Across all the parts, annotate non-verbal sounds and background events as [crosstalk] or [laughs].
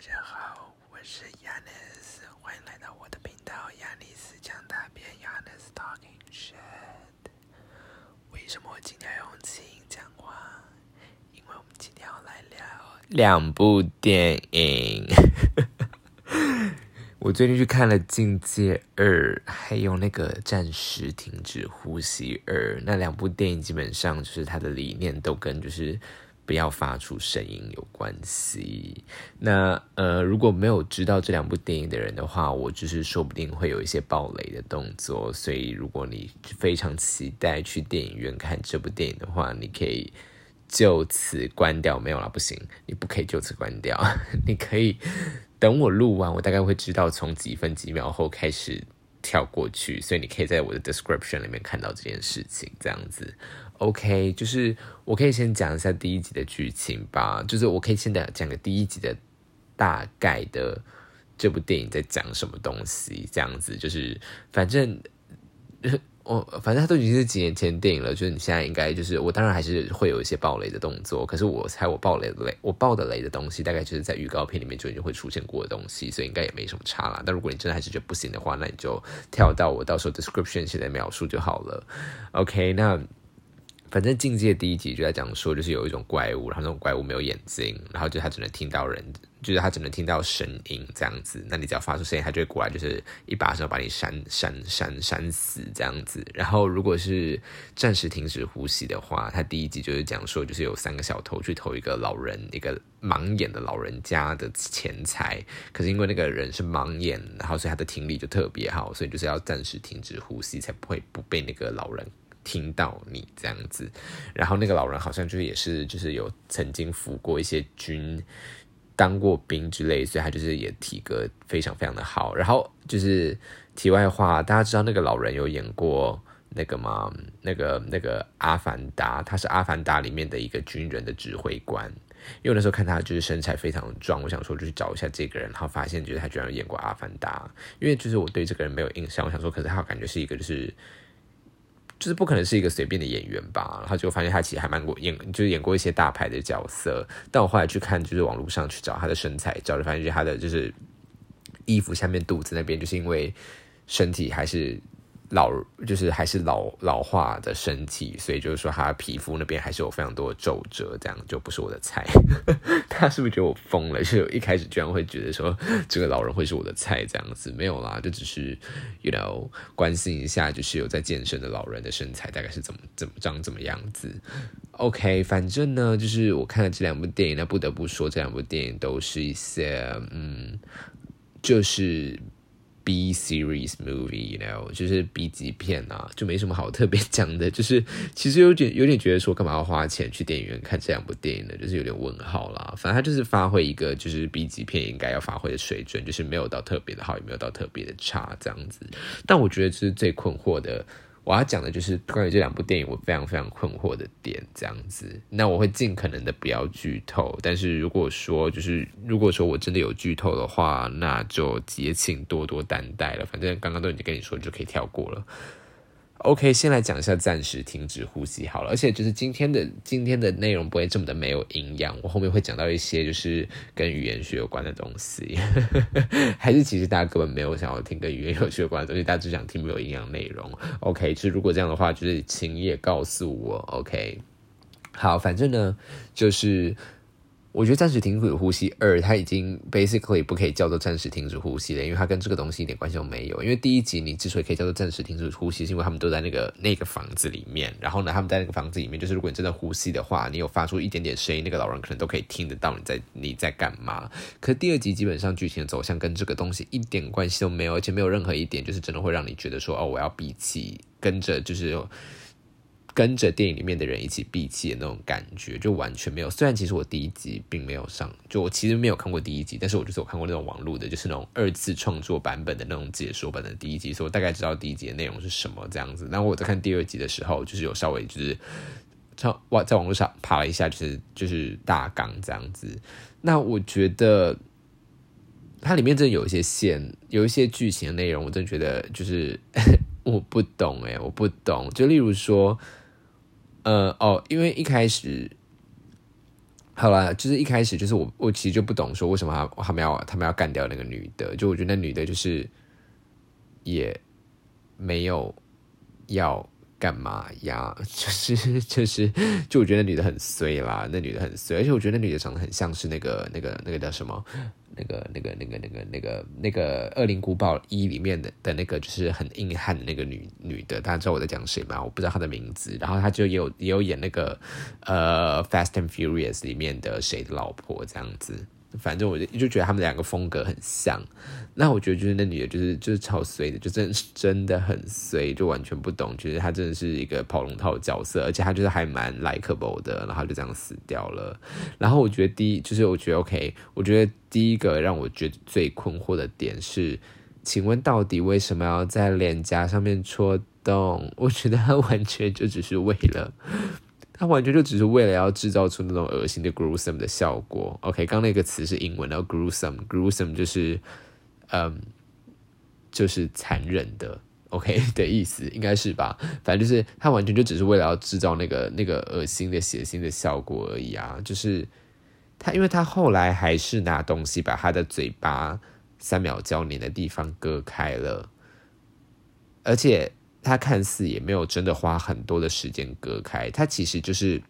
大家好，我是 Yanis，欢迎来到我的频道 Yanis 讲大便 Yanis Talking Shit。为什么我今天要用气音讲话？因为我们今天要来聊两部电影。[laughs] 我最近去看了《境界二》，还有那个《暂时停止呼吸二》，那两部电影基本上就是它的理念都跟就是不要发出声音有关系。那呃，如果没有知道这两部电影的人的话，我就是说不定会有一些暴雷的动作。所以如果你非常期待去电影院看这部电影的话，你可以就此关掉。没有了，不行，你不可以就此关掉，[laughs] 你可以。等我录完，我大概会知道从几分几秒后开始跳过去，所以你可以在我的 description 里面看到这件事情。这样子，OK，就是我可以先讲一下第一集的剧情吧，就是我可以先讲讲个第一集的大概的这部电影在讲什么东西。这样子，就是反正。我反正它都已经是几年前电影了，就是你现在应该就是我当然还是会有一些爆雷的动作，可是我猜我爆雷的雷，我爆的雷的东西大概就是在预告片里面就已经会出现过的东西，所以应该也没什么差啦。但如果你真的还是觉得不行的话，那你就跳到我到时候 description 写的描述就好了。OK，那。反正境界第一集就在讲说，就是有一种怪物，然后那种怪物没有眼睛，然后就他只能听到人，就是他只能听到声音这样子。那你只要发出声音，他就会过来，就是一把手把你扇扇扇扇死这样子。然后如果是暂时停止呼吸的话，他第一集就是讲说，就是有三个小偷去偷一个老人，一个盲眼的老人家的钱财。可是因为那个人是盲眼，然后所以他的听力就特别好，所以就是要暂时停止呼吸，才不会不被那个老人。听到你这样子，然后那个老人好像就是也是就是有曾经服过一些军，当过兵之类，所以他就是也体格非常非常的好。然后就是题外话，大家知道那个老人有演过那个吗？那个那个阿凡达，他是阿凡达里面的一个军人的指挥官。因为那时候看他就是身材非常壮，我想说就去找一下这个人，然后发现就是他居然演过阿凡达。因为就是我对这个人没有印象，我想说，可是他感觉是一个就是。就是不可能是一个随便的演员吧，然后就发现他其实还蛮过演，就是演过一些大牌的角色。但我后来去看，就是网络上去找他的身材找着发现就是他的就是衣服下面肚子那边，就是因为身体还是。老就是还是老老化的身体，所以就是说他皮肤那边还是有非常多的皱褶，这样就不是我的菜。[laughs] 他是不是觉得我疯了？就一开始居然会觉得说这个老人会是我的菜这样子？没有啦，就只是 you know 关心一下，就是有在健身的老人的身材大概是怎么怎么长怎么样子。OK，反正呢，就是我看了这两部电影，那不得不说这两部电影都是一些嗯，就是。B series movie，you know，就是 B 级片啊，就没什么好特别讲的。就是其实有点有点觉得说，干嘛要花钱去电影院看这两部电影呢？就是有点问号啦。反正他就是发挥一个就是 B 级片应该要发挥的水准，就是没有到特别的好，也没有到特别的差这样子。但我觉得这是最困惑的。我要讲的就是关于这两部电影，我非常非常困惑的点，这样子。那我会尽可能的不要剧透，但是如果说就是如果说我真的有剧透的话，那就也请多多担待了。反正刚刚都已经跟你说，就可以跳过了。OK，先来讲一下暂时停止呼吸好了，而且就是今天的今天的内容不会这么的没有营养，我后面会讲到一些就是跟语言学有关的东西，[laughs] 还是其实大家根本没有想要听跟语言有学有关的东西，大家只想听没有营养内容。OK，其实如果这样的话，就是请也告诉我。OK，好，反正呢就是。我觉得暂时停止呼吸二，它已经 basically 不可以叫做暂时停止呼吸了，因为它跟这个东西一点关系都没有。因为第一集你之所以可以叫做暂时停止呼吸，是因为他们都在那个那个房子里面，然后呢，他们在那个房子里面，就是如果你真的呼吸的话，你有发出一点点声音，那个老人可能都可以听得到你在你在干嘛。可第二集基本上剧情的走向跟这个东西一点关系都没有，而且没有任何一点就是真的会让你觉得说哦，我要闭气，跟着就是。跟着电影里面的人一起闭气的那种感觉，就完全没有。虽然其实我第一集并没有上，就我其实没有看过第一集，但是我就是有看过那种网络的，就是那种二次创作版本的那种解说版的第一集，所以我大概知道第一集的内容是什么这样子。然后我在看第二集的时候，就是有稍微就是超哇，在网络上爬了一下，就是就是大纲这样子。那我觉得它里面真的有一些线，有一些剧情的内容，我真觉得就是 [laughs] 我不懂哎，我不懂。就例如说。呃哦，因为一开始好了，就是一开始就是我我其实就不懂说为什么他他们要他们要干掉那个女的，就我觉得那女的就是也没有要干嘛呀，[laughs] 就是就是就我觉得那女的很衰啦，那女的很衰，而且我觉得那女的长得很像是那个那个那个叫什么？那个、那个、那个、那个、那个、那个《恶灵古堡一》里面的的那个，就是很硬汉的那个女女的，大家知道我在讲谁吗？我不知道她的名字。然后她就也有也有演那个呃《Fast and Furious》里面的谁的老婆这样子。反正我就就觉得他们两个风格很像，那我觉得就是那女的，就是就是超衰的，就真真的很衰，就完全不懂，觉得她真的是一个跑龙套角色，而且她就是还蛮 likable 的，然后就这样死掉了。然后我觉得第一就是我觉得 OK，我觉得第一个让我觉得最困惑的点是，请问到底为什么要在脸颊上面戳洞？我觉得他完全就只是为了。他完全就只是为了要制造出那种恶心的 gruesome 的效果。OK，刚那个词是英文，然后 gruesome，gruesome 就是，嗯，就是残忍的。OK [laughs] 的意思应该是吧？反正就是他完全就只是为了要制造那个那个恶心的血腥的效果而已啊！就是他，因为他后来还是拿东西把他的嘴巴三秒胶粘的地方割开了，而且。他看似也没有真的花很多的时间割开，他其实就是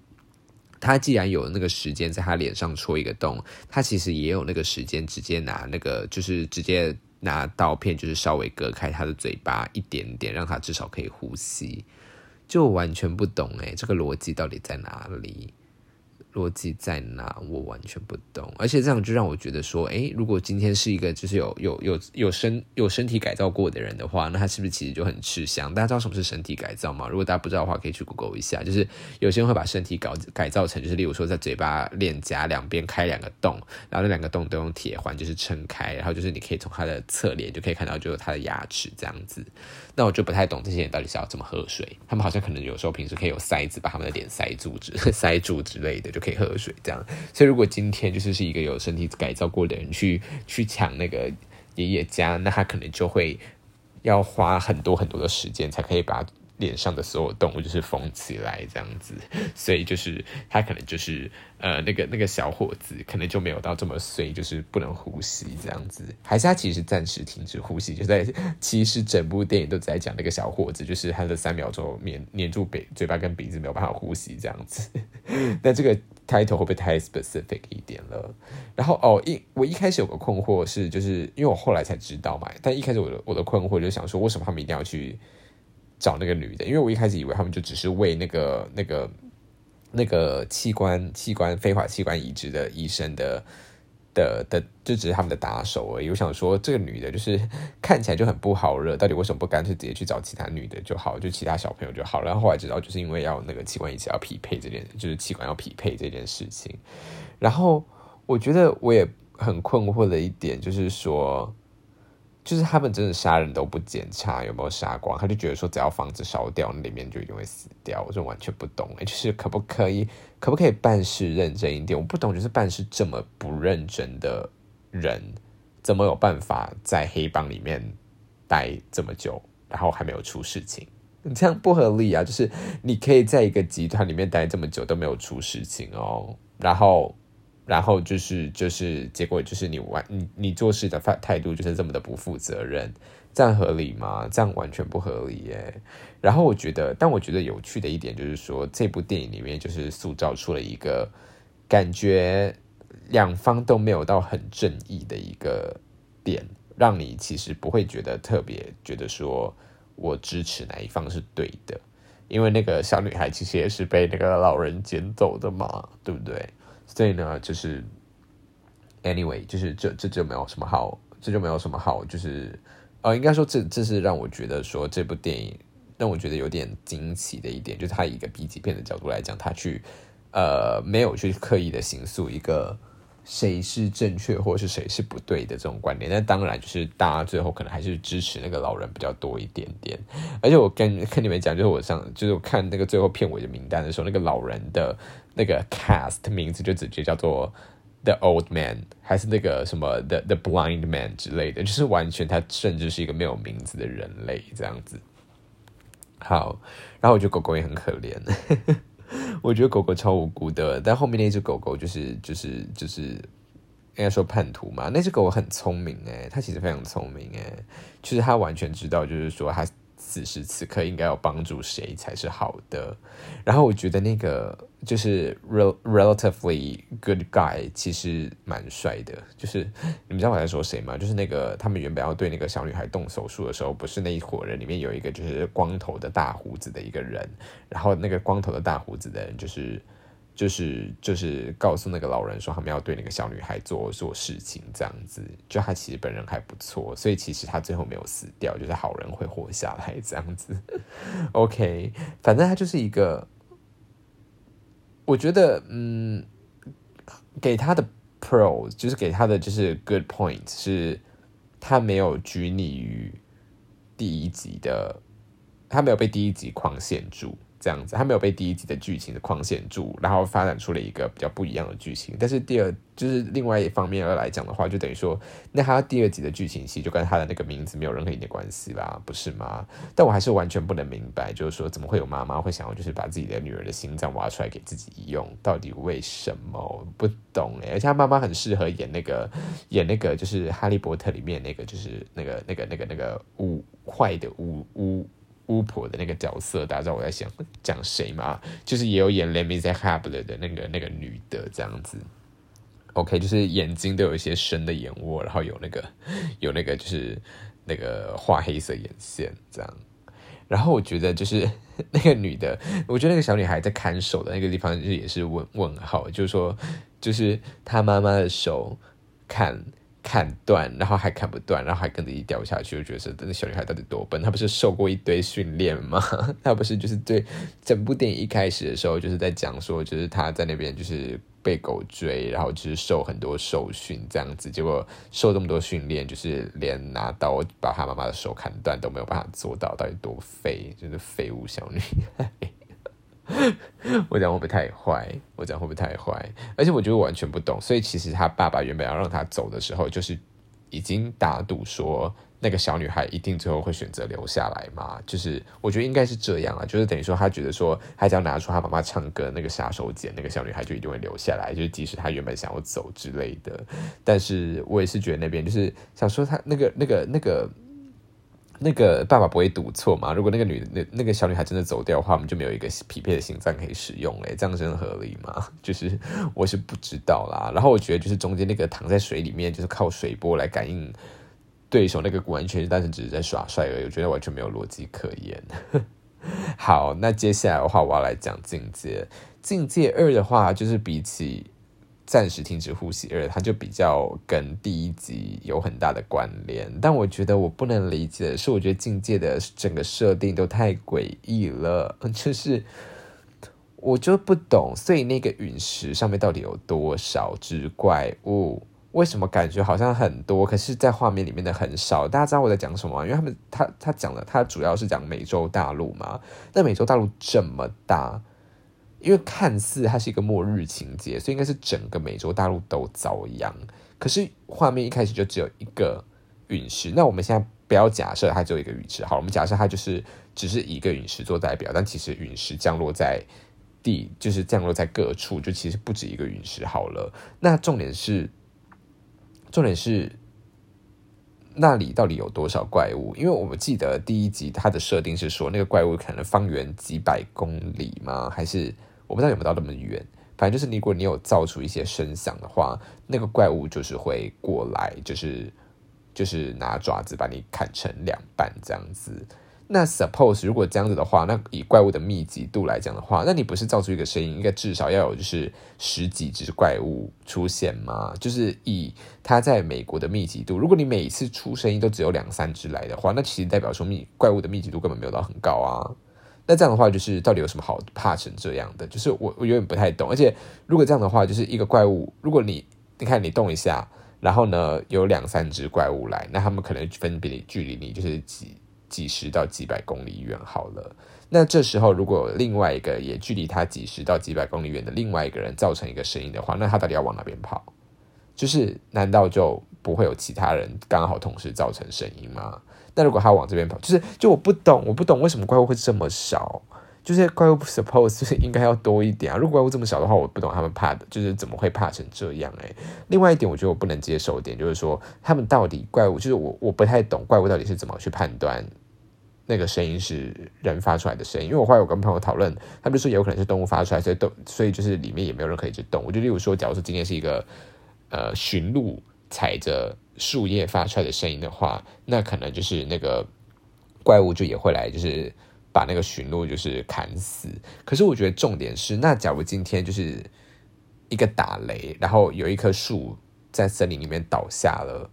他既然有那个时间在他脸上戳一个洞，他其实也有那个时间直接拿那个就是直接拿刀片，就是稍微割开他的嘴巴一点点，让他至少可以呼吸。就完全不懂诶，这个逻辑到底在哪里？逻辑在哪？我完全不懂，而且这样就让我觉得说，诶，如果今天是一个就是有有有有身有身体改造过的人的话，那他是不是其实就很吃香？大家知道什么是身体改造吗？如果大家不知道的话，可以去 Google 一下。就是有些人会把身体搞改造成，就是例如说在嘴巴脸颊两边开两个洞，然后那两个洞都用铁环就是撑开，然后就是你可以从他的侧脸就可以看到，就是他的牙齿这样子。那我就不太懂这些人到底是要怎么喝水。他们好像可能有时候平时可以有塞子把他们的脸塞住之 [laughs] 塞住之类的，就可以喝水这样。所以如果今天就是是一个有身体改造过的人去去抢那个爷爷家，那他可能就会要花很多很多的时间才可以把。脸上的所有动物就是缝起来这样子，[laughs] 所以就是他可能就是呃那个那个小伙子可能就没有到这么碎，就是不能呼吸这样子，还是他其实暂时停止呼吸，就在其实整部电影都在讲那个小伙子，就是他的三秒钟黏黏住鼻嘴巴跟鼻子没有办法呼吸这样子。[laughs] 那这个 title 会不会太 specific 一点了？然后哦一我一开始有个困惑是，就是因为我后来才知道嘛，但一开始我的我的困惑就想说，为什么他们一定要去？找那个女的，因为我一开始以为他们就只是为那个、那个、那个器官、器官非法器官移植的医生的的的，就只是他们的打手而已。我想说，这个女的就是看起来就很不好惹，到底为什么不干脆直接去找其他女的就好，就其他小朋友就好了？然后后来知道，就是因为要那个器官移植要匹配这件，就是器官要匹配这件事情。然后我觉得我也很困惑的一点就是说。就是他们真的杀人都不检查有没有杀光，他就觉得说只要房子烧掉，那里面就一定会死掉。我就完全不懂，就是可不可以，可不可以办事认真一点？我不懂，就是办事这么不认真的人，怎么有办法在黑帮里面待这么久，然后还没有出事情？这样不合理啊！就是你可以在一个集团里面待这么久都没有出事情哦，然后。然后就是就是结果就是你完你你做事的态态度就是这么的不负责任，这样合理吗？这样完全不合理耶。然后我觉得，但我觉得有趣的一点就是说，这部电影里面就是塑造出了一个感觉两方都没有到很正义的一个点，让你其实不会觉得特别觉得说我支持哪一方是对的，因为那个小女孩其实也是被那个老人捡走的嘛，对不对？所以呢，就是 anyway，就是这这就没有什么好，这就没有什么好，就是呃，应该说这这是让我觉得说这部电影让我觉得有点惊奇的一点，就是他以一个 B 级片的角度来讲，他去呃没有去刻意的形塑一个谁是正确或是谁是不对的这种观点，但当然就是大家最后可能还是支持那个老人比较多一点点。而且我跟跟你们讲，就是我上就是我看那个最后片尾的名单的时候，那个老人的。那个 cast 名字就直接叫做 The Old Man，还是那个什么 The The Blind Man 之类的，就是完全他甚至是一个没有名字的人类这样子。好，然后我觉得狗狗也很可怜，我觉得狗狗超无辜的，但后面那只狗狗就是就是就是应该说叛徒嘛。那只狗狗很聪明诶，它其实非常聪明诶，就是它完全知道，就是说它。此时此刻应该要帮助谁才是好的？然后我觉得那个就是 relatively good guy，其实蛮帅的。就是你们知道我在说谁吗？就是那个他们原本要对那个小女孩动手术的时候，不是那一伙人里面有一个就是光头的大胡子的一个人，然后那个光头的大胡子的人就是。就是就是告诉那个老人说，他们要对那个小女孩做做事情，这样子，就他其实本人还不错，所以其实他最后没有死掉，就是好人会活下来这样子。[laughs] OK，反正他就是一个，我觉得，嗯，给他的 Pro 就是给他的就是 Good Point 是，他没有拘泥于第一集的，他没有被第一集框限住。这样子，他没有被第一集的剧情的框限住，然后发展出了一个比较不一样的剧情。但是第二就是另外一方面而来讲的话，就等于说，那他第二集的剧情戏就跟他的那个名字没有任何一点关系啦，不是吗？但我还是完全不能明白，就是说怎么会有妈妈会想要就是把自己的女儿的心脏挖出来给自己用？到底为什么？不懂哎！而且他妈妈很适合演那个演那个就是哈利波特里面那个就是那个那个那个那个巫坏的巫巫。巫婆的那个角色，大家知道我在想讲谁吗？就是也有演《Let Me s a Happy》的那个那个女的这样子。OK，就是眼睛都有一些深的眼窝，然后有那个有那个就是那个画黑色眼线这样。然后我觉得就是那个女的，我觉得那个小女孩在看守的那个地方，就也是问问号，就是说，就是她妈妈的手看。砍断，然后还砍不断，然后还跟着一掉下去，就觉得那小女孩到底多笨？她不是受过一堆训练吗？[laughs] 她不是就是对整部电影一开始的时候就是在讲说，就是她在那边就是被狗追，然后就是受很多受训这样子，结果受这么多训练，就是连拿刀把她妈妈的手砍断都没有办法做到，到底多废？就是废物小女孩。[laughs] 我讲会不会太坏？我讲会不会太坏？而且我觉得完全不懂，所以其实他爸爸原本要让他走的时候，就是已经打赌说那个小女孩一定最后会选择留下来嘛。就是我觉得应该是这样啊，就是等于说他觉得说他只要拿出他妈妈唱歌那个杀手锏，那个小女孩就一定会留下来，就是即使他原本想要走之类的。但是我也是觉得那边就是想说他那个那个那个。那个那个爸爸不会读错嘛？如果那个女那那个小女孩真的走掉的话，我们就没有一个匹配的心脏可以使用嘞，这样真的合理吗？[laughs] 就是我是不知道啦。然后我觉得就是中间那个躺在水里面，就是靠水波来感应对手，那个完全单纯只是在耍帅而已，我觉得完全没有逻辑可言。[laughs] 好，那接下来的话，我要来讲境界。境界二的话，就是比起。暂时停止呼吸二，它就比较跟第一集有很大的关联。但我觉得我不能理解的是，我觉得境界的整个设定都太诡异了，[laughs] 就是我就不懂。所以那个陨石上面到底有多少只怪物？为什么感觉好像很多，可是在画面里面的很少？大家知道我在讲什么？因为他们他他讲的，他主要是讲美洲大陆嘛。那美洲大陆这么大。因为看似它是一个末日情节，所以应该是整个美洲大陆都遭殃。可是画面一开始就只有一个陨石，那我们现在不要假设它只有一个陨石，好，我们假设它就是只是一个陨石做代表，但其实陨石降落在地，就是降落在各处，就其实不止一个陨石。好了，那重点是，重点是那里到底有多少怪物？因为我们记得第一集它的设定是说，那个怪物可能方圆几百公里吗？还是？我不知道有没有到那么远，反正就是如果你有造出一些声响的话，那个怪物就是会过来，就是就是拿爪子把你砍成两半这样子。那 suppose 如果这样子的话，那以怪物的密集度来讲的话，那你不是造出一个声音，应该至少要有就是十几只怪物出现吗？就是以它在美国的密集度，如果你每次出声音都只有两三只来的话，那其实代表说密怪物的密集度根本没有到很高啊。那这样的话，就是到底有什么好怕成这样的？就是我我有点不太懂。而且如果这样的话，就是一个怪物，如果你你看你动一下，然后呢有两三只怪物来，那他们可能分别距离你就是几几十到几百公里远好了。那这时候如果另外一个也距离他几十到几百公里远的另外一个人造成一个声音的话，那他到底要往哪边跑？就是难道就不会有其他人刚好同时造成声音吗？那如果他往这边跑，就是就我不懂，我不懂为什么怪物会这么少。就是怪物 suppose 就是应该要多一点啊。如果怪物这么少的话，我不懂他们怕的，就是怎么会怕成这样诶。另外一点，我觉得我不能接受一点，就是说他们到底怪物，就是我我不太懂怪物到底是怎么去判断那个声音是人发出来的声音。因为我后来我跟朋友讨论，他们就说有可能是动物发出来，所以动所以就是里面也没有任何一只动物。就例如说，假如说今天是一个呃驯鹿踩着树叶发出来的声音的话，那可能就是那个怪物就也会来，就是。把那个驯鹿就是砍死，可是我觉得重点是，那假如今天就是一个打雷，然后有一棵树在森林里面倒下了，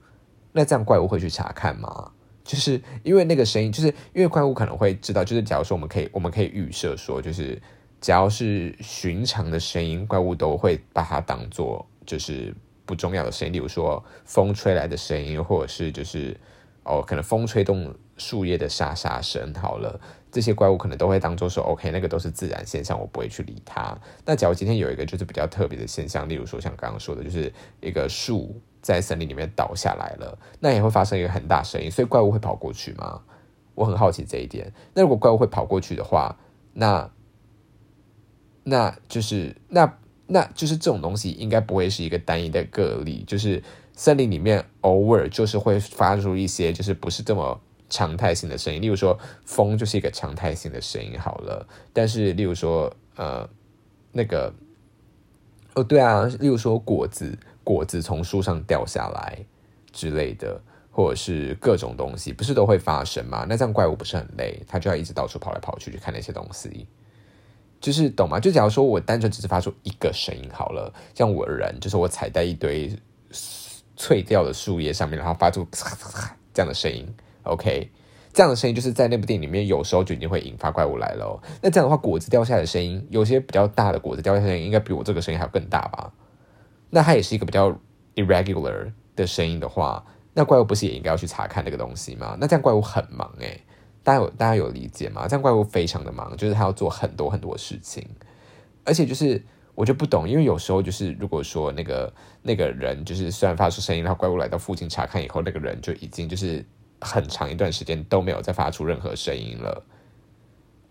那这样怪物会去查看吗？就是因为那个声音，就是因为怪物可能会知道，就是假如说我们可以，我们可以预设说，就是只要是寻常的声音，怪物都会把它当做就是不重要的声音，例如说风吹来的声音，或者是就是哦，可能风吹动树叶的沙沙声，好了。这些怪物可能都会当做说，OK，那个都是自然现象，我不会去理它。那假如今天有一个就是比较特别的现象，例如说像刚刚说的，就是一个树在森林里面倒下来了，那也会发生一个很大声音，所以怪物会跑过去吗？我很好奇这一点。那如果怪物会跑过去的话，那那就是那那就是这种东西应该不会是一个单一的个例，就是森林里面偶尔就是会发出一些就是不是这么。常态性的声音，例如说风就是一个常态性的声音好了。但是，例如说呃那个哦对啊，例如说果子果子从树上掉下来之类的，或者是各种东西，不是都会发生吗？那这样怪物不是很累？他就要一直到处跑来跑去去看那些东西，就是懂吗？就假如说我单纯只是发出一个声音好了，像我人就是我踩在一堆脆掉的树叶上面，然后发出这样的声音。OK，这样的声音就是在那部电影里面，有时候就已经会引发怪物来了。那这样的话，果子掉下来的声音，有些比较大的果子掉下来的声音，应该比我这个声音还要更大吧？那它也是一个比较 irregular 的声音的话，那怪物不是也应该要去查看这个东西吗？那这样怪物很忙诶，大家有大家有理解吗？这样怪物非常的忙，就是他要做很多很多事情，而且就是我就不懂，因为有时候就是如果说那个那个人就是虽然发出声音，然后怪物来到附近查看以后，那个人就已经就是。很长一段时间都没有再发出任何声音了，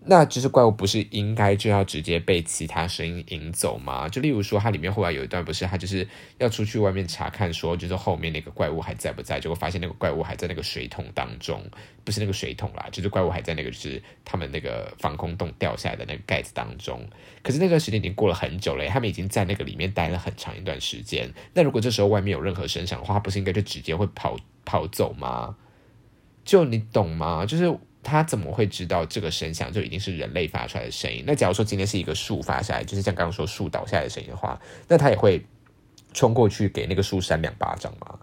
那其实怪物不是应该就要直接被其他声音引走吗？就例如说，它里面后来有一段不是，他就是要出去外面查看，说就是后面那个怪物还在不在？结果发现那个怪物还在那个水桶当中，不是那个水桶啦，就是怪物还在那个就是他们那个防空洞掉下来的那个盖子当中。可是那段时间已经过了很久了，他们已经在那个里面待了很长一段时间。那如果这时候外面有任何声响的话，不是应该就直接会跑跑走吗？就你懂吗？就是他怎么会知道这个声响就一定是人类发出来的声音？那假如说今天是一个树发下来，就是像刚刚说树倒下来的声音的话，那他也会冲过去给那个树扇两巴掌吗？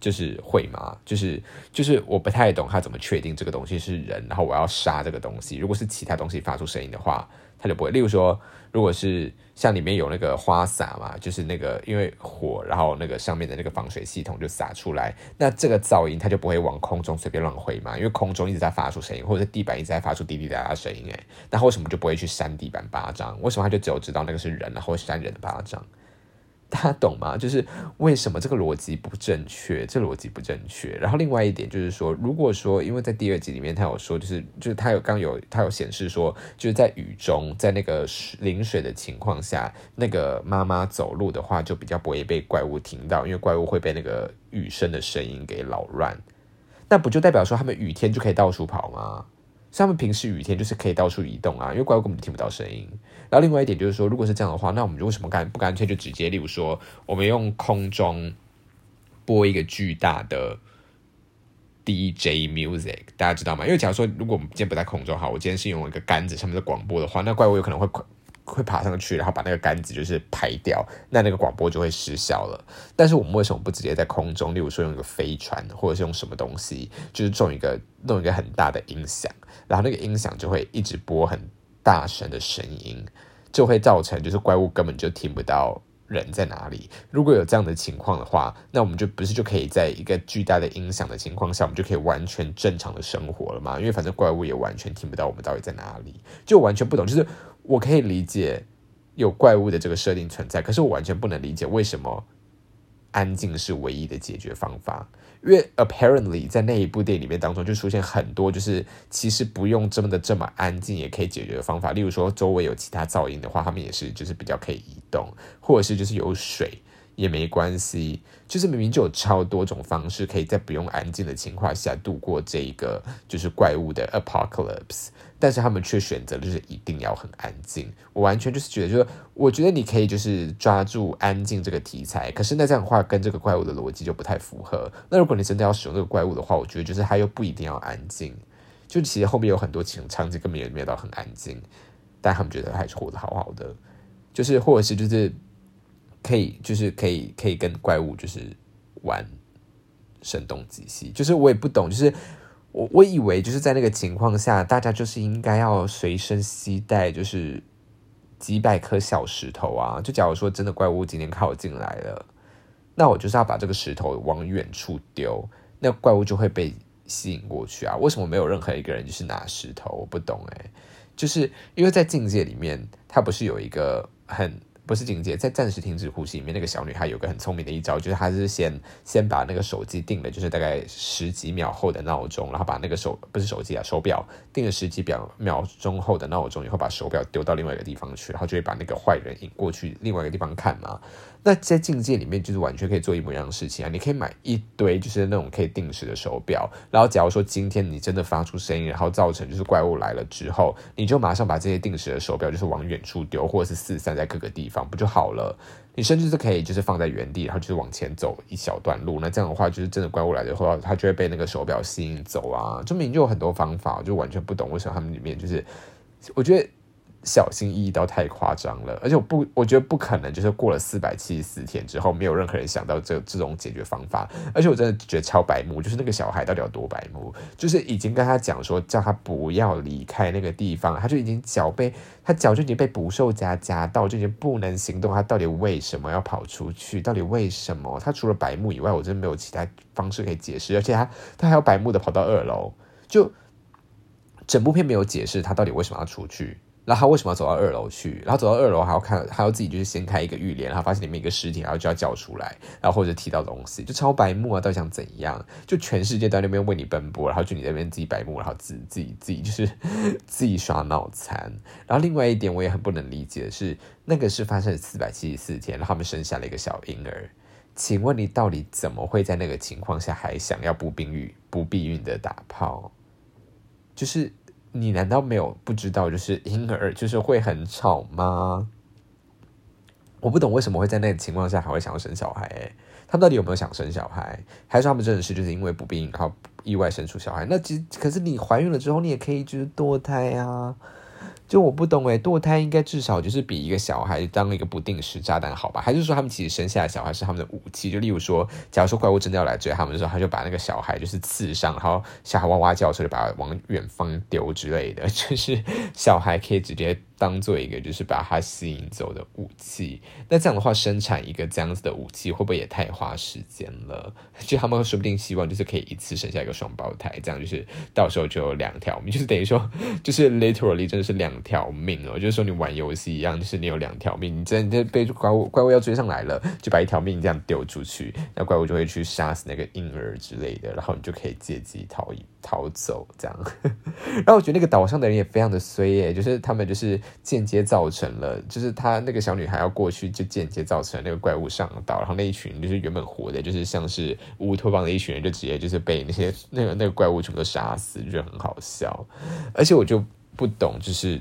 就是会吗？就是就是我不太懂他怎么确定这个东西是人，然后我要杀这个东西。如果是其他东西发出声音的话。他就不会。例如说，如果是像里面有那个花洒嘛，就是那个因为火，然后那个上面的那个防水系统就洒出来，那这个噪音它就不会往空中随便乱挥嘛，因为空中一直在发出声音，或者地板一直在发出滴滴答答声音，哎，那为什么就不会去扇地板巴掌？为什么它就只有知道那个是人，然后扇人的巴掌？大家懂吗？就是为什么这个逻辑不正确？这逻辑不正确。然后另外一点就是说，如果说因为在第二集里面他有说，就是就是他有刚有他有显示说，就是在雨中，在那个淋水的情况下，那个妈妈走路的话就比较不会被怪物听到，因为怪物会被那个雨声的声音给扰乱。那不就代表说他们雨天就可以到处跑吗？他们平时雨天就是可以到处移动啊，因为怪物根本听不到声音。然后另外一点就是说，如果是这样的话，那我们就为什么干不干脆就直接，例如说，我们用空中播一个巨大的 DJ music，大家知道吗？因为假如说，如果我们今天不在空中，哈，我今天是用一个杆子上面的广播的话，那怪物有可能会会爬上去，然后把那个杆子就是拍掉，那那个广播就会失效了。但是我们为什么不直接在空中，例如说用一个飞船，或者是用什么东西，就是种一个弄一个很大的音响，然后那个音响就会一直播很。大声的声音就会造成，就是怪物根本就听不到人在哪里。如果有这样的情况的话，那我们就不是就可以在一个巨大的音响的情况下，我们就可以完全正常的生活了吗？因为反正怪物也完全听不到我们到底在哪里，就完全不懂。就是我可以理解有怪物的这个设定存在，可是我完全不能理解为什么安静是唯一的解决方法。因为 apparently 在那一部电影里面当中就出现很多，就是其实不用这么的这么安静也可以解决的方法。例如说周围有其他噪音的话，他们也是就是比较可以移动，或者是就是有水。也没关系，就是明明就有超多种方式，可以在不用安静的情况下度过这一个就是怪物的 apocalypse，但是他们却选择就是一定要很安静。我完全就是觉得，就是我觉得你可以就是抓住安静这个题材，可是那这样的话跟这个怪物的逻辑就不太符合。那如果你真的要使用这个怪物的话，我觉得就是它又不一定要安静，就其实后面有很多情场景根本也没有到很安静，但他们觉得还是活得好好的，就是或者是就是。可以，就是可以，可以跟怪物就是玩声东击西，就是我也不懂，就是我我以为就是在那个情况下，大家就是应该要随身携带就是几百颗小石头啊，就假如说真的怪物今天靠近来了，那我就是要把这个石头往远处丢，那怪物就会被吸引过去啊。为什么没有任何一个人就是拿石头？我不懂哎，就是因为在境界里面，它不是有一个很。不是警戒，在暂时停止呼吸里面，那个小女孩有个很聪明的一招，就是她是先先把那个手机定了，就是大概十几秒后的闹钟，然后把那个手不是手机啊手表定了十几秒秒钟后的闹钟，以后把手表丢到另外一个地方去，然后就会把那个坏人引过去另外一个地方看嘛。那在境界里面，就是完全可以做一模一样的事情啊！你可以买一堆就是那种可以定时的手表，然后假如说今天你真的发出声音，然后造成就是怪物来了之后，你就马上把这些定时的手表就是往远处丢，或者是四散在各个地方，不就好了？你甚至是可以就是放在原地，然后就是往前走一小段路。那这样的话，就是真的怪物来的话，它就会被那个手表吸引走啊！证明就有很多方法，就完全不懂为什么他们里面就是，我觉得。小心翼翼到太夸张了，而且我不，我觉得不可能，就是过了四百七十四天之后，没有任何人想到这这种解决方法。而且我真的觉得超白目，就是那个小孩到底有多白目？就是已经跟他讲说，叫他不要离开那个地方，他就已经脚被他脚就已经被捕兽夹夹到，就已经不能行动。他到底为什么要跑出去？到底为什么？他除了白目以外，我真的没有其他方式可以解释。而且他他还要白目的跑到二楼，就整部片没有解释他到底为什么要出去。然后他为什么要走到二楼去？然后走到二楼还要看，还要自己就是掀开一个浴帘，然后发现里面一个尸体，然后就要叫出来，然后或者提到东西，就超白目啊！到底想怎样？就全世界在那边为你奔波，然后就你那边自己白目，然后自自己自己就是 [laughs] 自己耍脑残。然后另外一点我也很不能理解的是，那个是发生四百七十四天，然后他们生下了一个小婴儿。请问你到底怎么会在那个情况下还想要不避孕不避孕的打炮？就是。你难道没有不知道，就是婴儿就是会很吵吗？我不懂为什么会在那个情况下还会想要生小孩？哎，他们到底有没有想生小孩？还是他们真的是就是因为不避孕，然后意外生出小孩？那其实可是你怀孕了之后，你也可以就是堕胎啊。就我不懂诶，堕胎应该至少就是比一个小孩当一个不定时炸弹好吧？还是说他们其实生下来小孩是他们的武器？就例如说，假如说怪物真的要来追他们的时候，他就把那个小孩就是刺伤，然后小孩哇哇叫，所以把他往远方丢之类的，[laughs] 就是小孩可以直接。当做一个就是把它吸引走的武器，那这样的话，生产一个这样子的武器会不会也太花时间了？[laughs] 就他们说不定希望就是可以一次生下一个双胞胎，这样就是到时候就有两条命，[laughs] 就是等于说就是 literally 真的是两条命哦，就是说你玩游戏一样，就是你有两条命，你真的被怪物怪物要追上来了，就把一条命这样丢出去，那怪物就会去杀死那个婴儿之类的，然后你就可以借机逃逃走这样。然后我觉得那个岛上的人也非常的衰耶，就是他们就是。间接造成了，就是他那个小女孩要过去，就间接造成那个怪物上岛，然后那一群就是原本活的，就是像是乌托邦的一群人，就直接就是被那些那个那个怪物全部都杀死，就很好笑。而且我就不懂，就是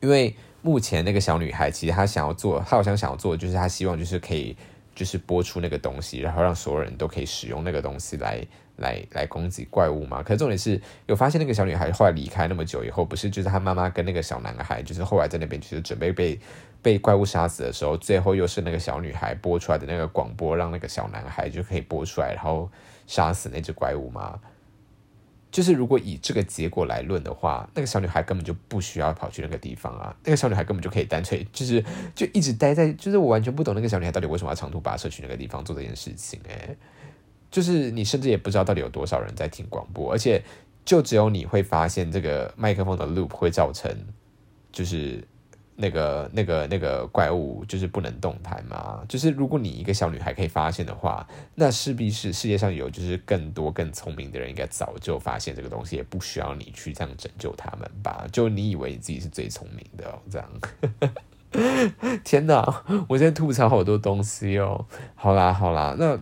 因为目前那个小女孩其实她想要做，她好像想要做，就是她希望就是可以就是播出那个东西，然后让所有人都可以使用那个东西来。来来攻击怪物吗？可是重点是有发现那个小女孩后来离开那么久以后，不是就是她妈妈跟那个小男孩，就是后来在那边就是准备被被怪物杀死的时候，最后又是那个小女孩播出来的那个广播，让那个小男孩就可以播出来，然后杀死那只怪物吗？就是如果以这个结果来论的话，那个小女孩根本就不需要跑去那个地方啊，那个小女孩根本就可以单纯就是就一直待在，就是我完全不懂那个小女孩到底为什么要长途跋涉去那个地方做这件事情诶。就是你甚至也不知道到底有多少人在听广播，而且就只有你会发现这个麦克风的 loop 会造成，就是那个那个那个怪物就是不能动弹嘛？就是如果你一个小女孩可以发现的话，那势必是世界上有就是更多更聪明的人应该早就发现这个东西，也不需要你去这样拯救他们吧？就你以为你自己是最聪明的哦，这样？[laughs] 天哪！我现在吐槽好多东西哦。好啦好啦，那。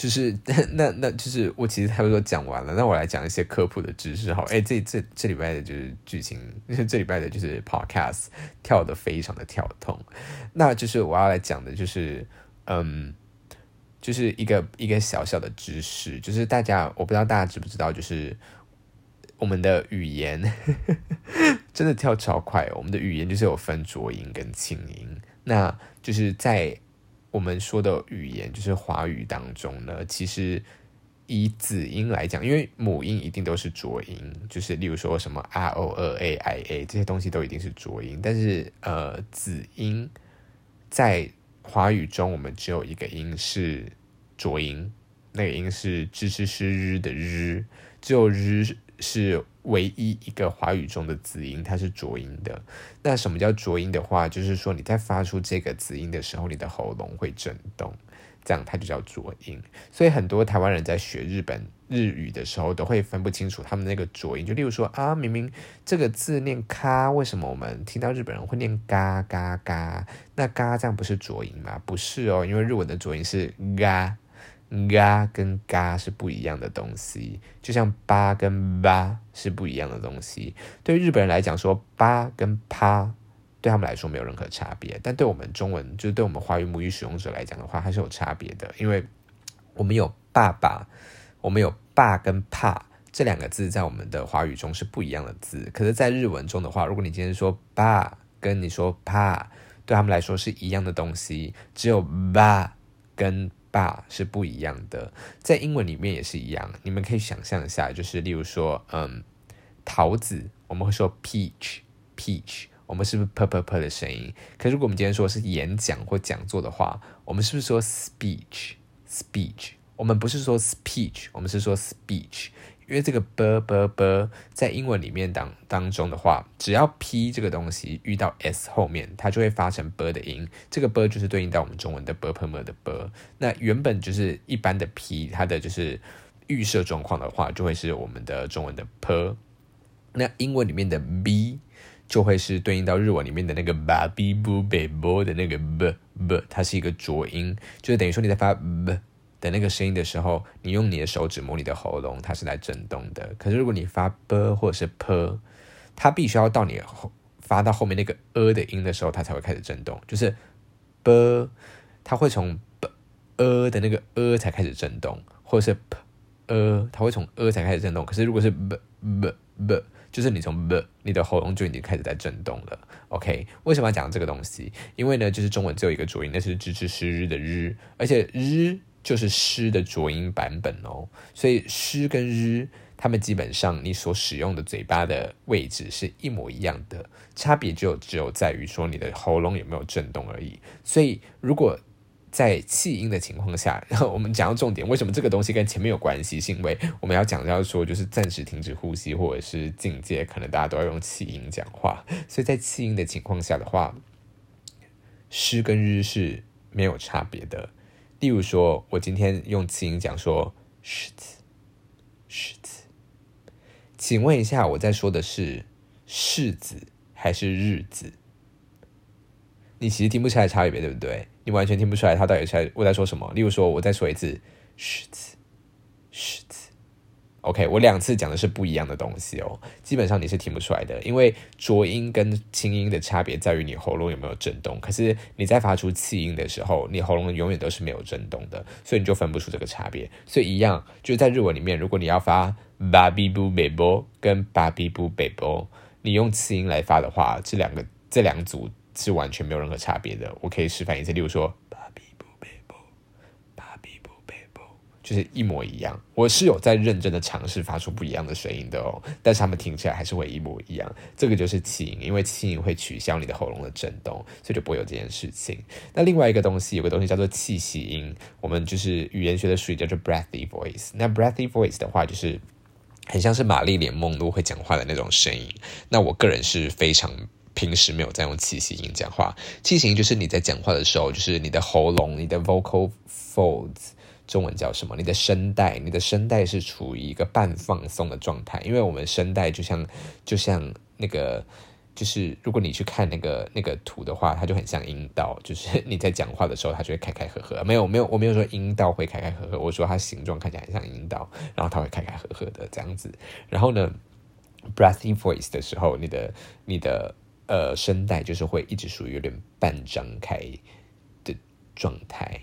就是那那就是我其实差不多讲完了，那我来讲一些科普的知识好，哎，这这这礼拜的就是剧情，这礼拜的就是 podcast 跳的非常的跳痛，那就是我要来讲的就是嗯，就是一个一个小小的知识，就是大家我不知道大家知不知道，就是我们的语言 [laughs] 真的跳超快，我们的语言就是有分浊音跟清音，那就是在。我们说的语言就是华语当中呢，其实以子音来讲，因为母音一定都是浊音，就是例如说什么 r o e a i a 这些东西都一定是浊音，但是呃子音在华语中，我们只有一个音是浊音，那个音是吱吱吱日的日，只有日。是唯一一个华语中的子音，它是浊音的。那什么叫浊音的话，就是说你在发出这个子音的时候，你的喉咙会震动，这样它就叫浊音。所以很多台湾人在学日本日语的时候，都会分不清楚他们那个浊音。就例如说啊，明明这个字念咔，为什么我们听到日本人会念嘎嘎嘎？那嘎这样不是浊音吗？不是哦，因为日文的浊音是嘎。嘎跟嘎是不一样的东西，就像八跟八是不一样的东西。对日本人来讲，说八跟啪对他们来说没有任何差别，但对我们中文，就是对我们华语母语使用者来讲的话，还是有差别的。因为我们有爸爸，我们有爸跟怕这两个字，在我们的华语中是不一样的字。可是，在日文中的话，如果你今天说爸，跟你说怕，对他们来说是一样的东西，只有爸跟。爸是不一样的，在英文里面也是一样。你们可以想象一下，就是例如说，嗯，桃子，我们会说 peach，peach，我们是不是 pe pe pe 的声音？可如果我们今天说是演讲或讲座的话，我们是不是说 speech，speech？我们不是说 speech，我们是说 speech。因为这个 b b b 在英文里面当当中的话，只要 p 这个东西遇到 s 后面，它就会发成 b 的音。这个 b 就是对应到我们中文的 b p m 的 b。那原本就是一般的 p，它的就是预设状况的话，就会是我们的中文的 p。那英文里面的 b 就会是对应到日文里面的那个 b b b b 的那个 b b，它是一个浊音，就是等于说你在发 b。的那个声音的时候，你用你的手指摸你的喉咙，它是来震动的。可是如果你发 b 或者是 p，它必须要到你后发到后面那个 a 的音的时候，它才会开始震动。就是 b，它会从 b a 的那个 a 才开始震动，或者是 p a，它会从 a 才开始震动。可是如果是 b b b，就是你从 b，你的喉咙就已经开始在震动了。OK，为什么要讲这个东西？因为呢，就是中文只有一个浊音，那是吱吱诗日的日，而且日。就是诗的浊音版本哦，所以诗跟日，它们基本上你所使用的嘴巴的位置是一模一样的，差别就只有在于说你的喉咙有没有震动而已。所以如果在气音的情况下，然 [laughs] 后我们讲到重点，为什么这个东西跟前面有关系？是因为我们要讲到说，就是暂时停止呼吸或者是境界，可能大家都要用气音讲话。所以在气音的情况下的话，诗跟日是没有差别的。例如说，我今天用词音讲说“柿子”，柿子，请问一下，我在说的是“柿子”还是“日子”？你其实听不出来差别，对不对？你完全听不出来他到底在我在说什么。例如说，我再说一次“柿子”，柿子。OK，我两次讲的是不一样的东西哦，基本上你是听不出来的，因为浊音跟清音的差别在于你喉咙有没有震动。可是你在发出气音的时候，你喉咙永远都是没有震动的，所以你就分不出这个差别。所以一样，就是在日文里面，如果你要发 babi bu bebo 跟 babi bu bebo，你用气音来发的话，这两个这两组是完全没有任何差别的。我可以示范一次，例如说。就是一模一样，我是有在认真的尝试发出不一样的声音的哦，但是他们听起来还是会一模一样。这个就是气音，因为气音会取消你的喉咙的震动，所以就不会有这件事情。那另外一个东西，有个东西叫做气息音，我们就是语言学的术语叫做 breathy voice。那 breathy voice 的话，就是很像是玛丽莲梦露会讲话的那种声音。那我个人是非常平时没有在用气息音讲话。气息音就是你在讲话的时候，就是你的喉咙、你的 vocal folds，中文叫什么？你的声带，你的声带是处于一个半放松的状态，因为我们声带就像就像那个。就是如果你去看那个那个图的话，它就很像阴道。就是你在讲话的时候，它就会开开合合。没有没有，我没有说阴道会开开合合，我说它形状看起来很像阴道，然后它会开开合合的这样子。然后呢，breathy voice 的时候，你的你的呃声带就是会一直属于有点半张开的状态，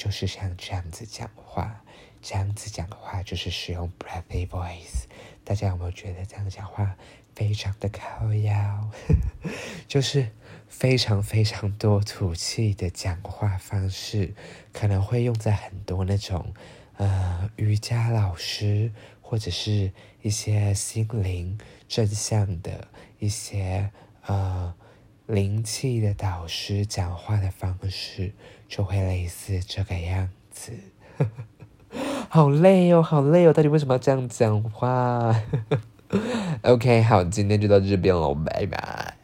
就是像这样子讲话，这样子讲话就是使用 breathy voice。大家有没有觉得这样讲话？非常的靠腰，[laughs] 就是非常非常多吐气的讲话方式，可能会用在很多那种呃瑜伽老师或者是一些心灵正向的一些呃灵气的导师讲话的方式，就会类似这个样子。[laughs] 好累哦，好累哦，到底为什么要这样讲话？[laughs] OK，好，今天就到这边了，拜拜。